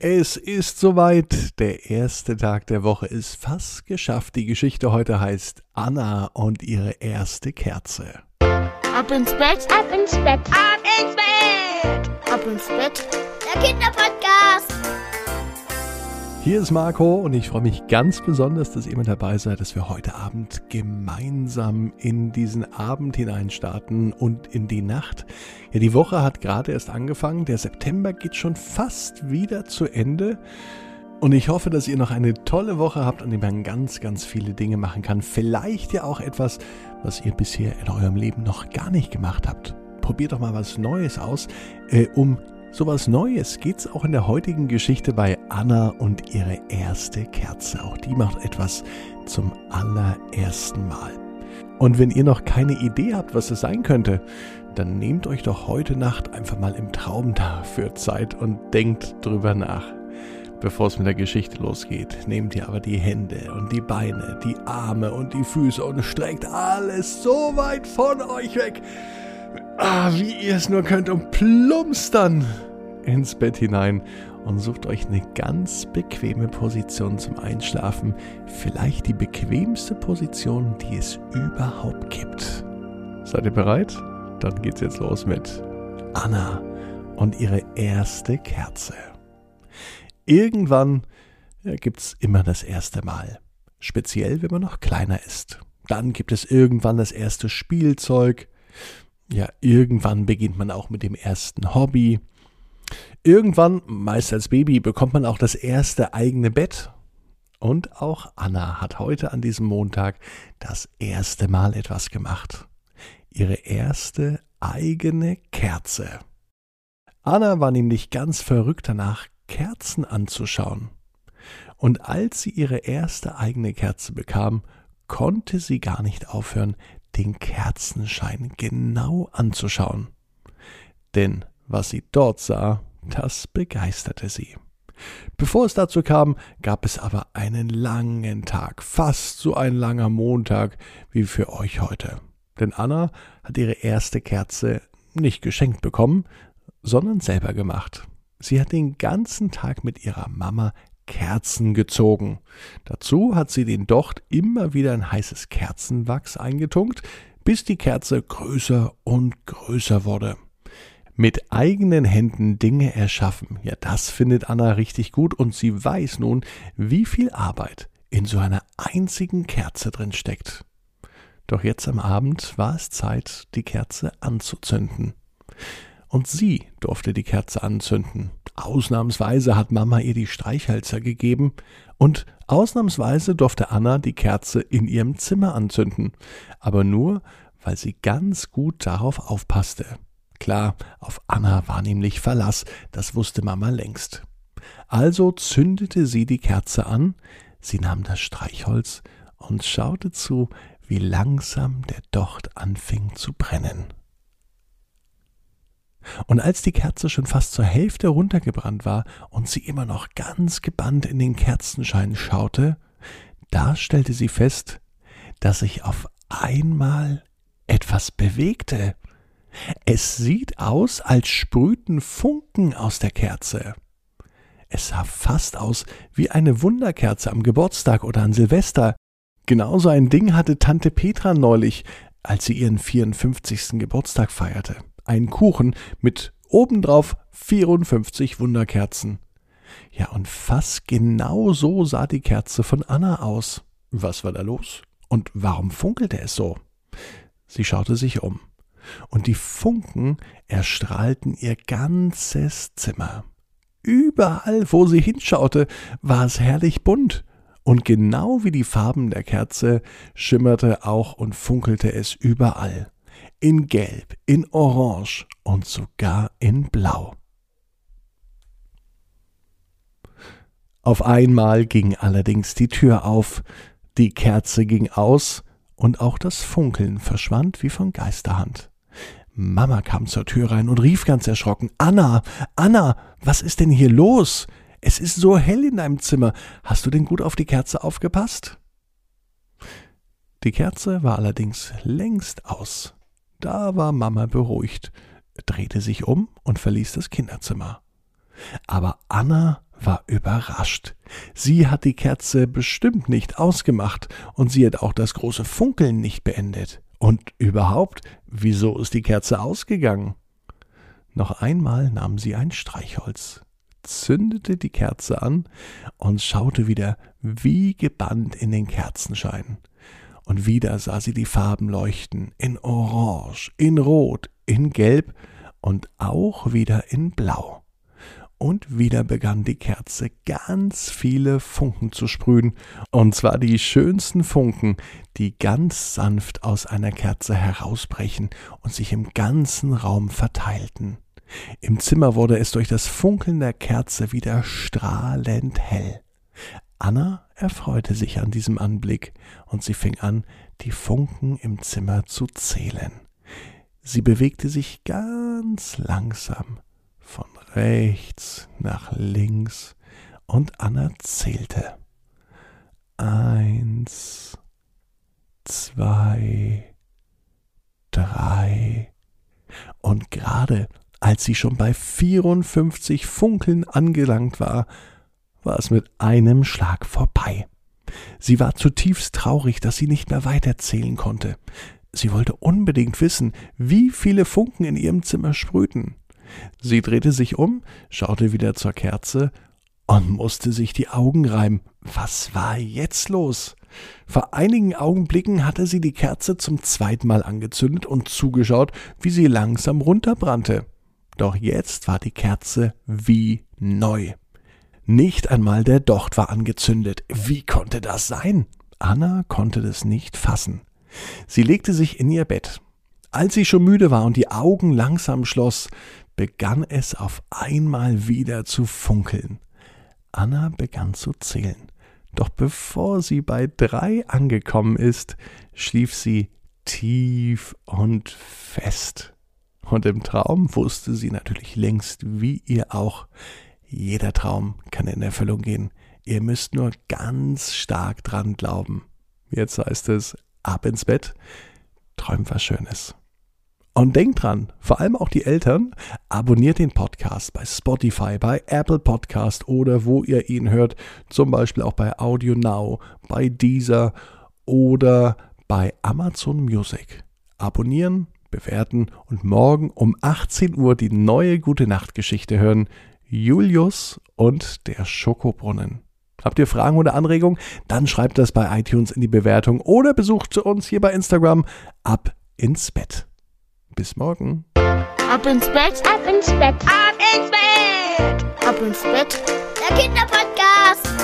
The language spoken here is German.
Es ist soweit. Der erste Tag der Woche ist fast geschafft. Die Geschichte heute heißt Anna und ihre erste Kerze. Ab ins Bett, ab ins Bett, ab ins Bett, ab ins Bett. Der Kinderpodcast. Hier ist Marco und ich freue mich ganz besonders, dass ihr mit dabei seid, dass wir heute Abend gemeinsam in diesen Abend hinein starten und in die Nacht. Ja, die Woche hat gerade erst angefangen, der September geht schon fast wieder zu Ende. Und ich hoffe, dass ihr noch eine tolle Woche habt, an der man ganz, ganz viele Dinge machen kann. Vielleicht ja auch etwas, was ihr bisher in eurem Leben noch gar nicht gemacht habt. Probiert doch mal was Neues aus, äh, um Sowas Neues geht's auch in der heutigen Geschichte bei Anna und ihre erste Kerze. Auch die macht etwas zum allerersten Mal. Und wenn ihr noch keine Idee habt, was es sein könnte, dann nehmt euch doch heute Nacht einfach mal im Traum dafür Zeit und denkt drüber nach. Bevor es mit der Geschichte losgeht, nehmt ihr aber die Hände und die Beine, die Arme und die Füße und streckt alles so weit von euch weg, ah, wie ihr es nur könnt und plumpst dann ins Bett hinein und sucht euch eine ganz bequeme Position zum Einschlafen. Vielleicht die bequemste Position, die es überhaupt gibt. Seid ihr bereit? Dann geht's jetzt los mit Anna und ihre erste Kerze. Irgendwann gibt's immer das erste Mal. Speziell, wenn man noch kleiner ist. Dann gibt es irgendwann das erste Spielzeug. Ja, irgendwann beginnt man auch mit dem ersten Hobby. Irgendwann, meist als Baby, bekommt man auch das erste eigene Bett. Und auch Anna hat heute an diesem Montag das erste Mal etwas gemacht. Ihre erste eigene Kerze. Anna war nämlich ganz verrückt danach, Kerzen anzuschauen. Und als sie ihre erste eigene Kerze bekam, konnte sie gar nicht aufhören, den Kerzenschein genau anzuschauen. Denn was sie dort sah, das begeisterte sie. Bevor es dazu kam, gab es aber einen langen Tag, fast so ein langer Montag wie für euch heute. Denn Anna hat ihre erste Kerze nicht geschenkt bekommen, sondern selber gemacht. Sie hat den ganzen Tag mit ihrer Mama Kerzen gezogen. Dazu hat sie den Docht immer wieder in heißes Kerzenwachs eingetunkt, bis die Kerze größer und größer wurde. Mit eigenen Händen Dinge erschaffen, ja, das findet Anna richtig gut und sie weiß nun, wie viel Arbeit in so einer einzigen Kerze drin steckt. Doch jetzt am Abend war es Zeit, die Kerze anzuzünden. Und sie durfte die Kerze anzünden. Ausnahmsweise hat Mama ihr die Streichhölzer gegeben und ausnahmsweise durfte Anna die Kerze in ihrem Zimmer anzünden, aber nur, weil sie ganz gut darauf aufpasste. Klar, auf Anna war nämlich Verlass, das wusste Mama längst. Also zündete sie die Kerze an, sie nahm das Streichholz und schaute zu, wie langsam der Docht anfing zu brennen. Und als die Kerze schon fast zur Hälfte runtergebrannt war und sie immer noch ganz gebannt in den Kerzenschein schaute, da stellte sie fest, dass sich auf einmal etwas bewegte. Es sieht aus, als sprühten Funken aus der Kerze. Es sah fast aus wie eine Wunderkerze am Geburtstag oder an Silvester. Genauso ein Ding hatte Tante Petra neulich, als sie ihren 54. Geburtstag feierte ein Kuchen mit obendrauf 54 Wunderkerzen. Ja, und fast genau so sah die Kerze von Anna aus. Was war da los? Und warum funkelte es so? Sie schaute sich um. Und die Funken erstrahlten ihr ganzes Zimmer. Überall, wo sie hinschaute, war es herrlich bunt. Und genau wie die Farben der Kerze schimmerte auch und funkelte es überall in Gelb, in Orange und sogar in Blau. Auf einmal ging allerdings die Tür auf, die Kerze ging aus und auch das Funkeln verschwand wie von Geisterhand. Mama kam zur Tür rein und rief ganz erschrocken Anna, Anna, was ist denn hier los? Es ist so hell in deinem Zimmer. Hast du denn gut auf die Kerze aufgepasst? Die Kerze war allerdings längst aus. Da war Mama beruhigt, drehte sich um und verließ das Kinderzimmer. Aber Anna war überrascht. Sie hat die Kerze bestimmt nicht ausgemacht und sie hat auch das große Funkeln nicht beendet. Und überhaupt, wieso ist die Kerze ausgegangen? Noch einmal nahm sie ein Streichholz, zündete die Kerze an und schaute wieder wie gebannt in den Kerzenschein. Und wieder sah sie die Farben leuchten, in Orange, in Rot, in Gelb und auch wieder in Blau. Und wieder begann die Kerze ganz viele Funken zu sprühen, und zwar die schönsten Funken, die ganz sanft aus einer Kerze herausbrechen und sich im ganzen Raum verteilten. Im Zimmer wurde es durch das Funkeln der Kerze wieder strahlend hell. Anna erfreute sich an diesem Anblick, und sie fing an, die Funken im Zimmer zu zählen. Sie bewegte sich ganz langsam von rechts nach links und Anna zählte. Eins, zwei, drei. Und gerade als sie schon bei 54 Funkeln angelangt war, war es mit einem Schlag vorbei. Sie war zutiefst traurig, dass sie nicht mehr weiterzählen konnte. Sie wollte unbedingt wissen, wie viele Funken in ihrem Zimmer sprühten. Sie drehte sich um, schaute wieder zur Kerze und musste sich die Augen reiben. Was war jetzt los? Vor einigen Augenblicken hatte sie die Kerze zum zweiten Mal angezündet und zugeschaut, wie sie langsam runterbrannte. Doch jetzt war die Kerze wie neu. Nicht einmal der Docht war angezündet. Wie konnte das sein? Anna konnte das nicht fassen. Sie legte sich in ihr Bett. Als sie schon müde war und die Augen langsam schloss, begann es auf einmal wieder zu funkeln. Anna begann zu zählen. Doch bevor sie bei drei angekommen ist, schlief sie tief und fest. Und im Traum wusste sie natürlich längst, wie ihr auch, jeder Traum kann in Erfüllung gehen. Ihr müsst nur ganz stark dran glauben. Jetzt heißt es, ab ins Bett, träumt was Schönes. Und denkt dran, vor allem auch die Eltern, abonniert den Podcast bei Spotify, bei Apple Podcast oder wo ihr ihn hört, zum Beispiel auch bei Audio Now, bei Deezer oder bei Amazon Music. Abonnieren, bewerten und morgen um 18 Uhr die neue Gute Nacht Geschichte hören. Julius und der Schokobrunnen. Habt ihr Fragen oder Anregungen? Dann schreibt das bei iTunes in die Bewertung oder besucht uns hier bei Instagram ab ins Bett. Bis morgen. Ab ins Bett, ab ins Bett, ab ins Bett, ab ins Bett. Der Kinderpodcast.